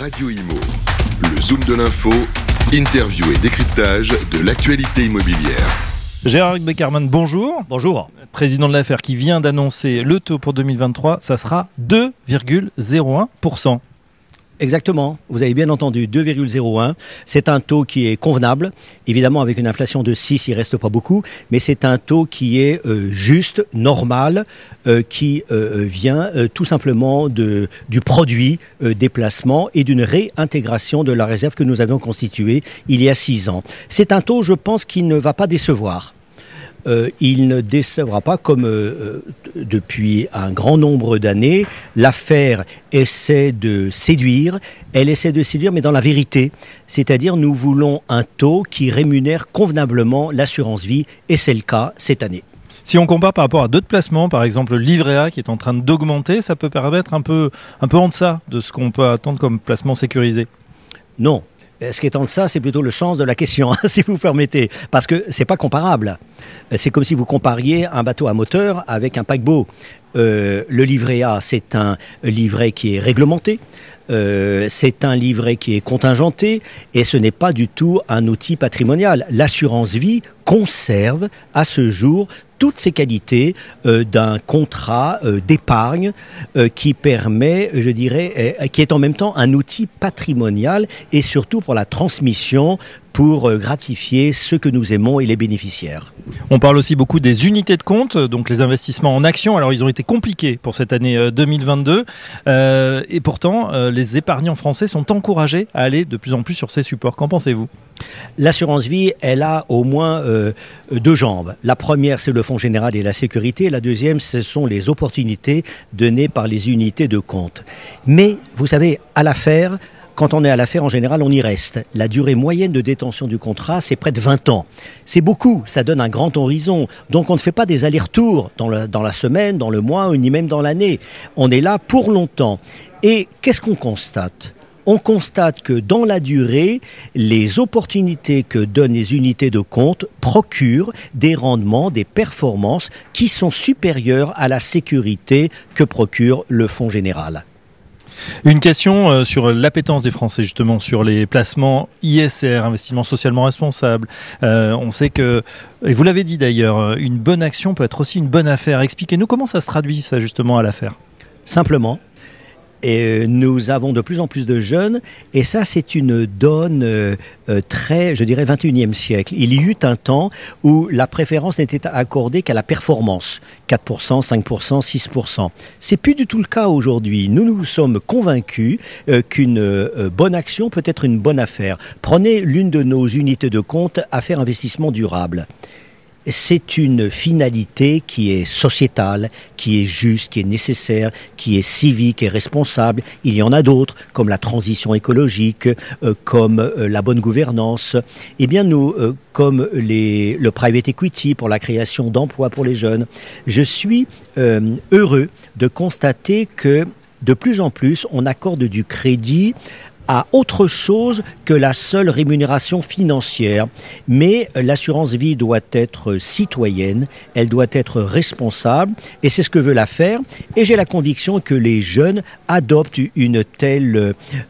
Radio Imo, le zoom de l'info, interview et décryptage de l'actualité immobilière. Gérard Beckerman, bonjour. Bonjour. Président de l'affaire qui vient d'annoncer le taux pour 2023, ça sera 2,01%. Exactement, vous avez bien entendu, 2,01. C'est un taux qui est convenable. Évidemment, avec une inflation de 6, il reste pas beaucoup, mais c'est un taux qui est euh, juste, normal, euh, qui euh, vient tout simplement de, du produit des placements et d'une réintégration de la réserve que nous avions constituée il y a 6 ans. C'est un taux, je pense, qui ne va pas décevoir. Il ne décevra pas comme depuis un grand nombre d'années. L'affaire essaie de séduire, elle essaie de séduire mais dans la vérité, c'est-à-dire nous voulons un taux qui rémunère convenablement l'assurance vie et c'est le cas cette année. Si on compare par rapport à d'autres placements, par exemple le livret A qui est en train d'augmenter, ça peut permettre un peu, un peu en deçà de ce qu'on peut attendre comme placement sécurisé. Non, ce qui est en ça, c'est plutôt le sens de la question, si vous permettez, parce que c'est pas comparable. Euh, c'est comme si vous compariez un bateau à moteur avec un paquebot. Euh, le livret A, c'est un livret qui est réglementé. c'est un livret qui est contingenté et ce n'est pas du tout un outil patrimonial. L'assurance vie conserve à ce jour toutes ces qualités euh, d'un contrat euh, d'épargne euh, qui permet, je dirais, qui est en même temps un outil patrimonial et surtout pour la transmission pour gratifier ceux que nous aimons et les bénéficiaires. On parle aussi beaucoup des unités de compte, donc les investissements en actions. Alors ils ont été compliqués pour cette année 2022 et pourtant les épargnants français sont encouragés à aller de plus en plus sur ces supports. Qu'en pensez-vous? L'assurance vie, elle a au moins euh, deux jambes. La première, c'est le fonds général et la sécurité. La deuxième, ce sont les opportunités données par les unités de compte. Mais, vous savez, à l'affaire, quand on est à l'affaire, en général, on y reste. La durée moyenne de détention du contrat, c'est près de 20 ans. C'est beaucoup, ça donne un grand horizon. Donc on ne fait pas des allers-retours dans, dans la semaine, dans le mois, ni même dans l'année. On est là pour longtemps. Et qu'est-ce qu'on constate? On constate que dans la durée, les opportunités que donnent les unités de compte procurent des rendements, des performances qui sont supérieures à la sécurité que procure le Fonds général. Une question euh, sur l'appétence des Français justement sur les placements ISR, investissement socialement responsable. Euh, on sait que, et vous l'avez dit d'ailleurs, une bonne action peut être aussi une bonne affaire. Expliquez-nous comment ça se traduit ça justement à l'affaire. Simplement, et euh, nous avons de plus en plus de jeunes, et ça c'est une donne euh, euh, très, je dirais, 21e siècle. Il y eut un temps où la préférence n'était accordée qu'à la performance, 4%, 5%, 6%. C'est plus du tout le cas aujourd'hui. Nous nous sommes convaincus qu'une bonne action peut être une bonne affaire. Prenez l'une de nos unités de compte, affaires investissement durable c'est une finalité qui est sociétale, qui est juste, qui est nécessaire, qui est civique et responsable. Il y en a d'autres, comme la transition écologique, euh, comme euh, la bonne gouvernance. Eh bien, nous, euh, comme les, le private equity pour la création d'emplois pour les jeunes, je suis heureux de constater que de plus en plus, on accorde du crédit à autre chose que la seule rémunération financière. Mais l'assurance vie doit être citoyenne, elle doit être responsable, et c'est ce que veut la faire. Et j'ai la conviction que les jeunes adoptent une telle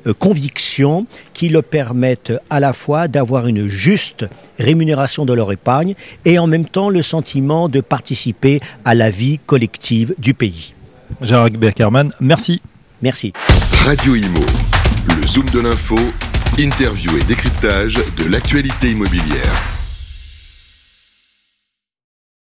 euh, conviction qui leur permettent à la fois d'avoir une juste rémunération de leur épargne et en même temps le sentiment de participer à la vie collective du pays. Gérard Beckerman, merci. Merci. Radio Imo. Le Zoom de l'info, interview et décryptage de l'actualité immobilière.